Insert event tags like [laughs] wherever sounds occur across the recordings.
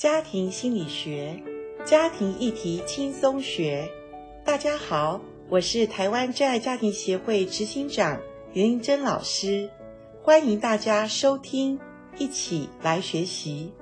家庭心理学，家庭议题轻松学。大家好，我是台湾真爱家庭协会执行长林玲珍老师，欢迎大家收听，一起来学习。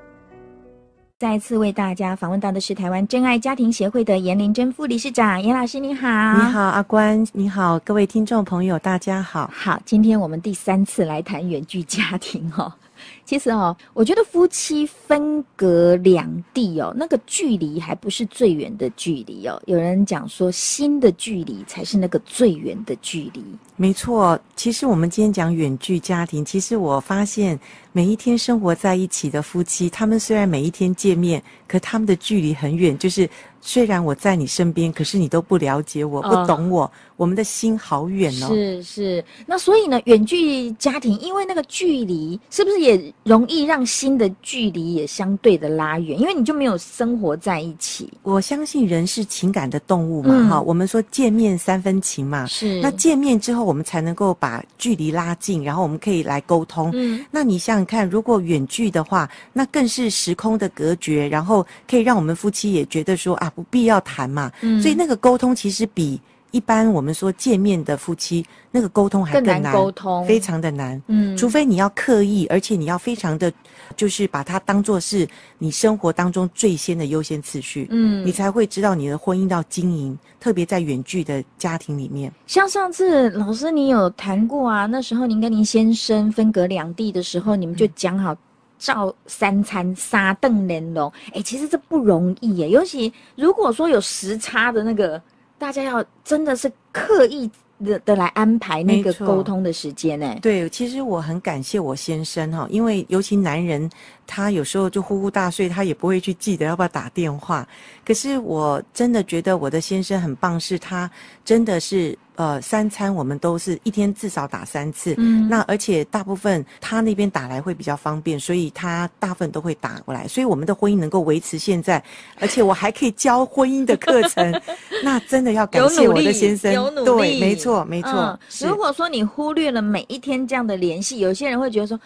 再一次为大家访问到的是台湾真爱家庭协会的颜玲珍副理事长，颜老师您好。你好，阿关，你好，各位听众朋友，大家好。好，今天我们第三次来谈远距家庭哈。其实哦，我觉得夫妻分隔两地哦，那个距离还不是最远的距离哦。有人讲说，心的距离才是那个最远的距离。没错，其实我们今天讲远距家庭，其实我发现每一天生活在一起的夫妻，他们虽然每一天见面，可他们的距离很远，就是。虽然我在你身边，可是你都不了解我，不懂我，哦、我们的心好远哦。是是，那所以呢，远距家庭，因为那个距离，是不是也容易让心的距离也相对的拉远？因为你就没有生活在一起。我相信人是情感的动物嘛，哈、嗯，我们说见面三分情嘛，是。那见面之后，我们才能够把距离拉近，然后我们可以来沟通。嗯，那你想想看，如果远距的话，那更是时空的隔绝，然后可以让我们夫妻也觉得说啊。不必要谈嘛，嗯，所以那个沟通其实比一般我们说见面的夫妻那个沟通还更难，更难沟通，非常的难，嗯，除非你要刻意，而且你要非常的，就是把它当做是你生活当中最先的优先次序，嗯，你才会知道你的婚姻要经营，特别在远距的家庭里面。像上次老师你有谈过啊，那时候您跟您先生分隔两地的时候，你们就讲好。照三餐杀邓连龙，哎，其实这不容易耶。尤其如果说有时差的那个，大家要真的是刻意的的来安排那个沟通的时间呢。对，其实我很感谢我先生哈，因为尤其男人。他有时候就呼呼大睡，他也不会去记得要不要打电话。可是我真的觉得我的先生很棒，是他真的是呃三餐我们都是一天至少打三次。嗯，那而且大部分他那边打来会比较方便，所以他大部分都会打过来，所以我们的婚姻能够维持现在，而且我还可以教婚姻的课程，[laughs] 那真的要感谢我的先生。有努力，对，没错，没错。嗯，如果说你忽略了每一天这样的联系，有些人会觉得说。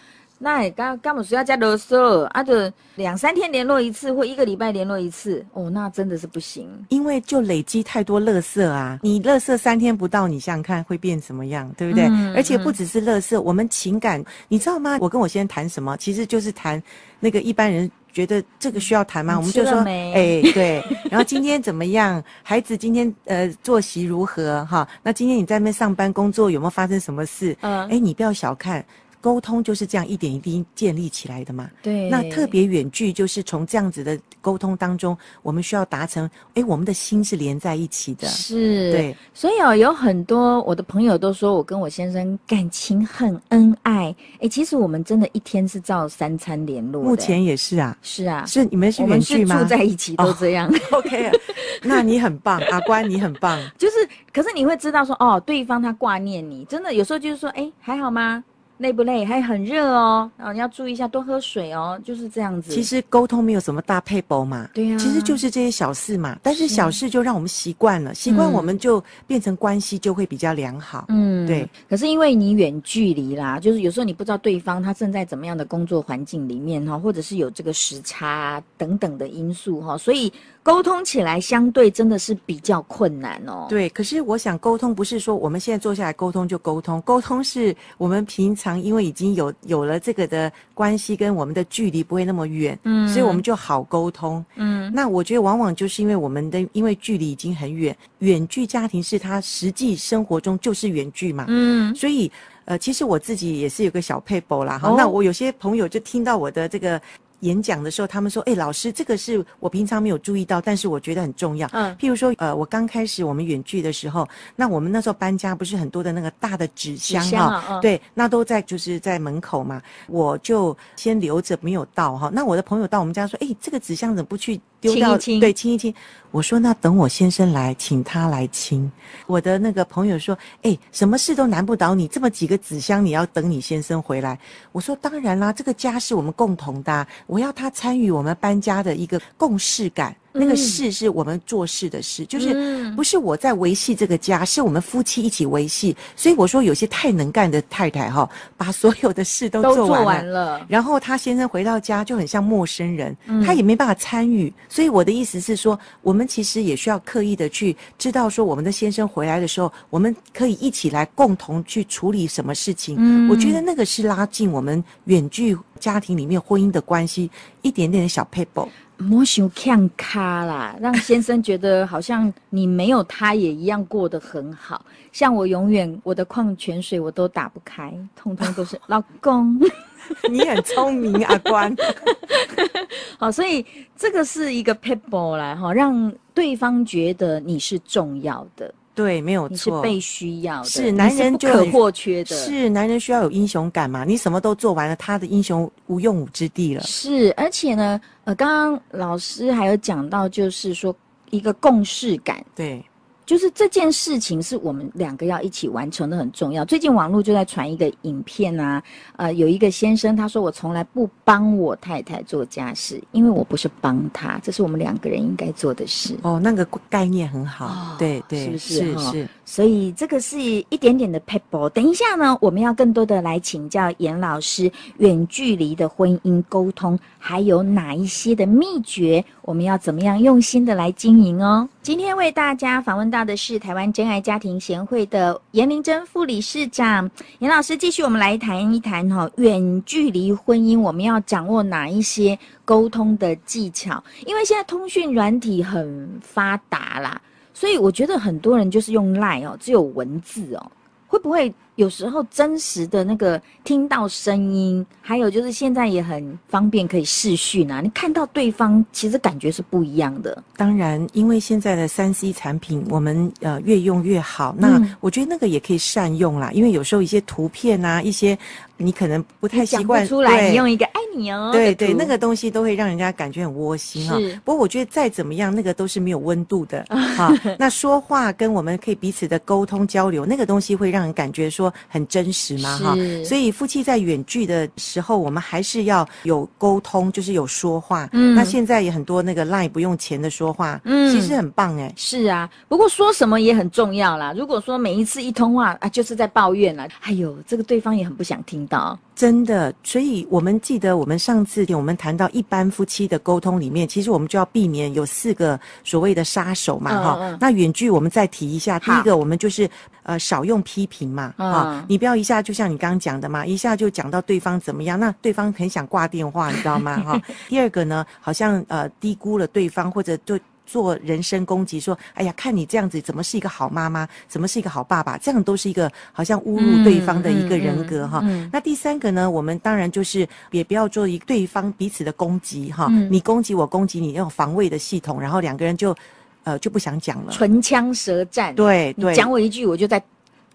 那你刚刚不是要加啰嗦啊？就两三天联络一次，或一个礼拜联络一次哦，那真的是不行。因为就累积太多垃圾啊！你垃圾三天不到，你想想看会变什么样，对不对？嗯、而且不只是垃圾，我们情感，你知道吗？我跟我先生谈什么，其实就是谈那个一般人觉得这个需要谈吗？我们就说，哎、欸，对。然后今天怎么样？[laughs] 孩子今天呃作息如何？哈，那今天你在那边上班工作有没有发生什么事？嗯，哎、欸，你不要小看。沟通就是这样一点一滴建立起来的嘛。对。那特别远距就是从这样子的沟通当中，我们需要达成，哎，我们的心是连在一起的。是。对。所以哦，有很多我的朋友都说我跟我先生感情很恩爱。哎，其实我们真的一天是照三餐联络。目前也是啊。是啊。是你们是远距吗？住在一起都这样。Oh, [laughs] OK，那你很棒，[laughs] 阿关你很棒。就是，可是你会知道说，哦，对方他挂念你，真的有时候就是说，哎，还好吗？累不累？还很热哦，然后你要注意一下，多喝水哦，就是这样子。其实沟通没有什么大撇步嘛，对呀、啊，其实就是这些小事嘛。但是小事就让我们习惯了，习惯我们就变成关系就会比较良好。嗯，对。可是因为你远距离啦，就是有时候你不知道对方他正在怎么样的工作环境里面哈，或者是有这个时差等等的因素哈，所以。沟通起来相对真的是比较困难哦。对，可是我想沟通不是说我们现在坐下来沟通就沟通，沟通是我们平常因为已经有有了这个的关系，跟我们的距离不会那么远，嗯，所以我们就好沟通，嗯。那我觉得往往就是因为我们的因为距离已经很远，远距家庭是他实际生活中就是远距嘛，嗯。所以呃，其实我自己也是有个小配博啦，哈、哦。那我有些朋友就听到我的这个。演讲的时候，他们说：“哎、欸，老师，这个是我平常没有注意到，但是我觉得很重要。嗯，譬如说，呃，我刚开始我们远距的时候，那我们那时候搬家不是很多的那个大的纸箱哈、哦，对，那都在就是在门口嘛，我就先留着没有倒哈。那我的朋友到我们家说：，哎、欸，这个纸箱怎么不去？”丢掉，清一清对，亲一亲。我说那等我先生来，请他来亲。我的那个朋友说，哎、欸，什么事都难不倒你，这么几个纸箱，你要等你先生回来。我说当然啦，这个家是我们共同的，我要他参与我们搬家的一个共事感。那个事是我们做事的事，就是不是我在维系这个家，是我们夫妻一起维系。所以我说，有些太能干的太太哈，把所有的事都做完了，然后他先生回到家就很像陌生人，他也没办法参与。所以我的意思是说，我们其实也需要刻意的去知道说，我们的先生回来的时候，我们可以一起来共同去处理什么事情。我觉得那个是拉近我们远距家庭里面婚姻的关系一点点的小撇步。莫想看卡啦，让先生觉得好像你没有他也一样过得很好。像我永远我的矿泉水我都打不开，通通都是老公。[laughs] 你很聪明，阿关。[laughs] 好，所以这个是一个撇步啦，哈，让对方觉得你是重要的。对，没有错，是被需要的，是男人就不可或缺的，是男人需要有英雄感嘛？你什么都做完了，他的英雄无用武之地了。是，而且呢，呃，刚刚老师还有讲到，就是说一个共识感，对。就是这件事情是我们两个要一起完成的，很重要。最近网络就在传一个影片啊，呃，有一个先生他说，我从来不帮我太太做家事，因为我不是帮他，这是我们两个人应该做的事。哦，那个概念很好，哦、对对，是不是？是是。所以这个是一点点的 pebble。等一下呢，我们要更多的来请教严老师，远距离的婚姻沟通还有哪一些的秘诀？我们要怎么样用心的来经营哦？今天为大家访问到的是台湾真爱家庭协会的严玲珍副理事长严老师，继续我们来谈一谈哈，远距离婚姻我们要掌握哪一些沟通的技巧？因为现在通讯软体很发达啦。所以我觉得很多人就是用赖哦，只有文字哦，会不会？有时候真实的那个听到声音，还有就是现在也很方便可以视讯啊，你看到对方其实感觉是不一样的。当然，因为现在的三 C 产品，我们呃越用越好。那我觉得那个也可以善用啦，因为有时候一些图片啊，一些你可能不太习惯出来，你用一个爱你哦，对对，那个东西都会让人家感觉很窝心啊。是。不过我觉得再怎么样，那个都是没有温度的啊。[laughs] 那说话跟我们可以彼此的沟通交流，那个东西会让人感觉说。说很真实嘛，哈，所以夫妻在远距的时候，我们还是要有沟通，就是有说话。嗯，那现在也很多那个 line 不用钱的说话，嗯，其实很棒哎。是啊，不过说什么也很重要啦。如果说每一次一通话啊，就是在抱怨了，哎呦，这个对方也很不想听到。真的，所以我们记得我们上次我们谈到一般夫妻的沟通里面，其实我们就要避免有四个所谓的杀手嘛，哈、嗯。那远距我们再提一下，第一个我们就是呃少用批评嘛，啊、嗯，你不要一下就像你刚刚讲的嘛，一下就讲到对方怎么样，那对方很想挂电话，你知道吗？[laughs] 哈。第二个呢，好像呃低估了对方或者对。做人身攻击，说：“哎呀，看你这样子，怎么是一个好妈妈？怎么是一个好爸爸？这样都是一个好像侮辱对方的一个人格哈。嗯嗯嗯”那第三个呢？我们当然就是也不要做一对方彼此的攻击哈。嗯、你攻击我，攻击你，那种防卫的系统，然后两个人就呃就不想讲了，唇枪舌战。对，对，讲我一句，我就在。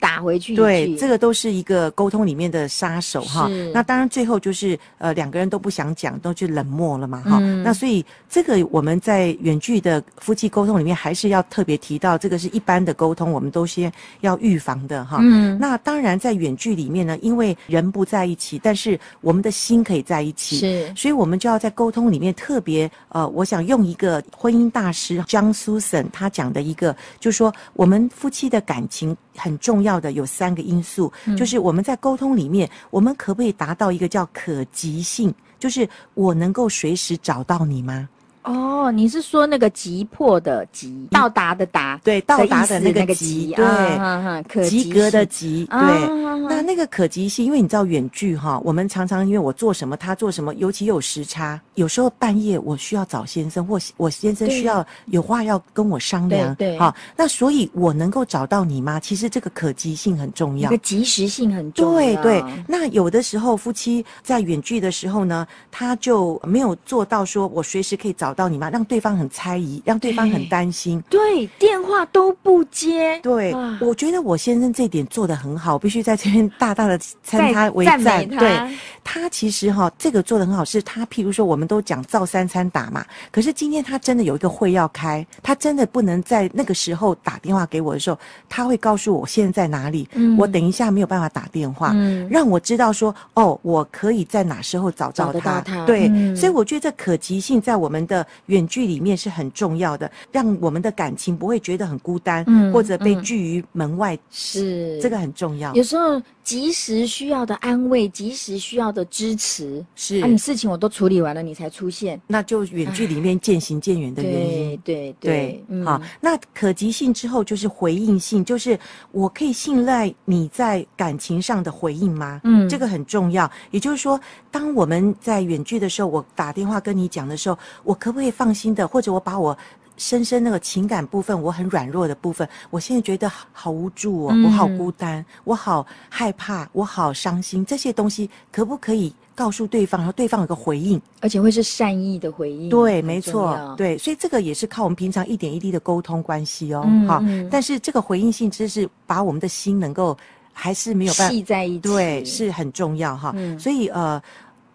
打回去，对，这个都是一个沟通里面的杀手哈。那当然最后就是呃两个人都不想讲，都去冷漠了嘛哈。嗯、那所以这个我们在远距的夫妻沟通里面还是要特别提到，这个是一般的沟通，我们都先要预防的哈。嗯。那当然在远距里面呢，因为人不在一起，但是我们的心可以在一起，是。所以我们就要在沟通里面特别呃，我想用一个婚姻大师 John Susan 他讲的一个，就是说我们夫妻的感情很重要。的有三个因素，就是我们在沟通里面，我们可不可以达到一个叫可及性，就是我能够随时找到你吗？哦，你是说那个急迫的急，到达的达，对，到达的那个急，对，可及格的及，对。那那个可及性，因为你知道远距哈，我们常常因为我做什么，他做什么，尤其有时差，有时候半夜我需要找先生，或我先生需要有话要跟我商量，对，好，那所以我能够找到你吗？其实这个可及性很重要，这个及时性很重要。对对，那有的时候夫妻在远距的时候呢，他就没有做到说我随时可以找。到你吗？让对方很猜疑，让对方很担心。对，电话都不接。对，我觉得我先生这点做得很好，必须在这边大大的称他为赞。他对，他其实哈，这个做得很好，是他譬如说，我们都讲照三餐打嘛，可是今天他真的有一个会要开，他真的不能在那个时候打电话给我的时候，他会告诉我现在在哪里，嗯、我等一下没有办法打电话，嗯、让我知道说哦，我可以在哪时候找到他。到他对，嗯、所以我觉得这可及性在我们的。远距里面是很重要的，让我们的感情不会觉得很孤单，嗯，或者被拒于门外，是这个很重要。有时候及时需要的安慰，及时需要的支持，是啊，你事情我都处理完了，你才出现，那就远距里面渐行渐远的原因。对对对，嗯，好，那可及性之后就是回应性，就是我可以信赖你在感情上的回应吗？嗯，这个很重要。也就是说，当我们在远距的时候，我打电话跟你讲的时候，我可不可以放心的，或者我把我深深那个情感部分，我很软弱的部分，我现在觉得好无助哦，我好孤单，我好害怕，我好伤心，这些东西可不可以告诉对方，然后对方有个回应，而且会是善意的回应？对，没错，对，所以这个也是靠我们平常一点一滴的沟通关系哦，好，但是这个回应性，只是把我们的心能够还是没有办法系在一起，对，是很重要哈，所以呃。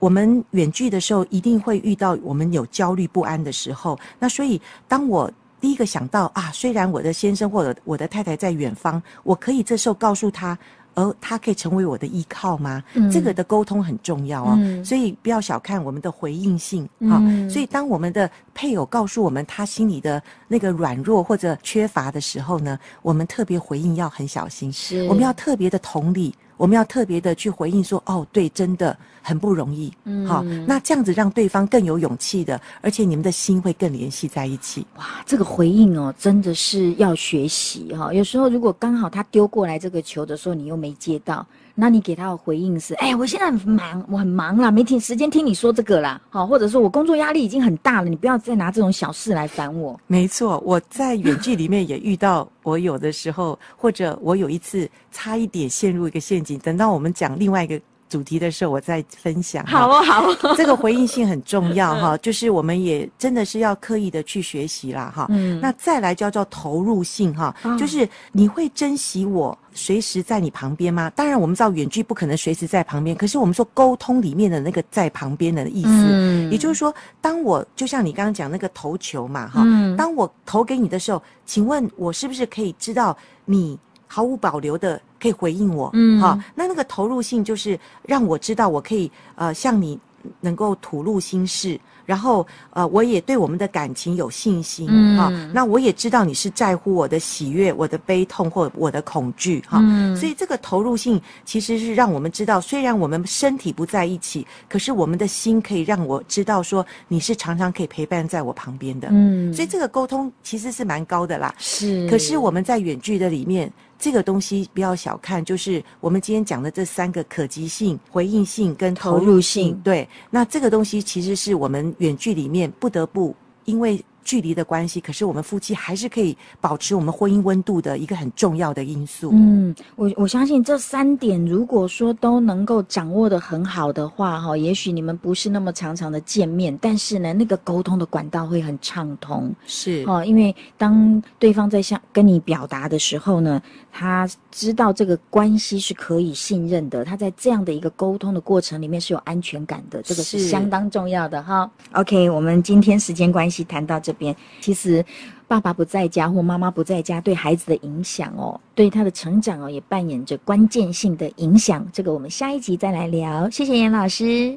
我们远距的时候，一定会遇到我们有焦虑不安的时候。那所以，当我第一个想到啊，虽然我的先生或者我的太太在远方，我可以这时候告诉他，而他可以成为我的依靠吗？嗯、这个的沟通很重要哦。嗯、所以不要小看我们的回应性啊。所以当我们的配偶告诉我们他心里的那个软弱或者缺乏的时候呢，我们特别回应要很小心，是我们要特别的同理。我们要特别的去回应说，哦，对，真的很不容易，嗯，好，那这样子让对方更有勇气的，而且你们的心会更联系在一起。哇，这个回应哦，真的是要学习哈。有时候如果刚好他丢过来这个球的时候，你又没接到。那你给他的回应是：哎、欸，我现在很忙，我很忙啦，没听时间听你说这个啦，好，或者说我工作压力已经很大了，你不要再拿这种小事来烦我。没错，我在远距里面也遇到，我有的时候，或者我有一次差一点陷入一个陷阱，等到我们讲另外一个。主题的时候，我再分享。好哦，好哦，[laughs] 这个回应性很重要哈，就是我们也真的是要刻意的去学习啦哈。嗯，那再来叫做投入性哈，就是你会珍惜我随时在你旁边吗？当然，我们知道远距不可能随时在旁边，可是我们说沟通里面的那个在旁边的意思，嗯，也就是说，当我就像你刚刚讲那个投球嘛哈，当我投给你的时候，请问我是不是可以知道你毫无保留的？可以回应我，嗯，好，那那个投入性就是让我知道我可以呃向你能够吐露心事，然后呃我也对我们的感情有信心，嗯，好，那我也知道你是在乎我的喜悦、我的悲痛或我的恐惧，哈，嗯，所以这个投入性其实是让我们知道，虽然我们身体不在一起，可是我们的心可以让我知道说你是常常可以陪伴在我旁边的，嗯，所以这个沟通其实是蛮高的啦，是，可是我们在远距的里面。这个东西不要小看，就是我们今天讲的这三个可及性、回应性跟投入性。对，那这个东西其实是我们远距里面不得不因为。距离的关系，可是我们夫妻还是可以保持我们婚姻温度的一个很重要的因素。嗯，我我相信这三点，如果说都能够掌握的很好的话，哈，也许你们不是那么常常的见面，但是呢，那个沟通的管道会很畅通。是哦，因为当对方在向跟你表达的时候呢，他知道这个关系是可以信任的，他在这样的一个沟通的过程里面是有安全感的，这个是相当重要的哈。OK，我们今天时间关系谈到这边，其实爸爸不在家或妈妈不在家对孩子的影响哦，对他的成长哦，也扮演着关键性的影响。这个我们下一集再来聊。谢谢严老师。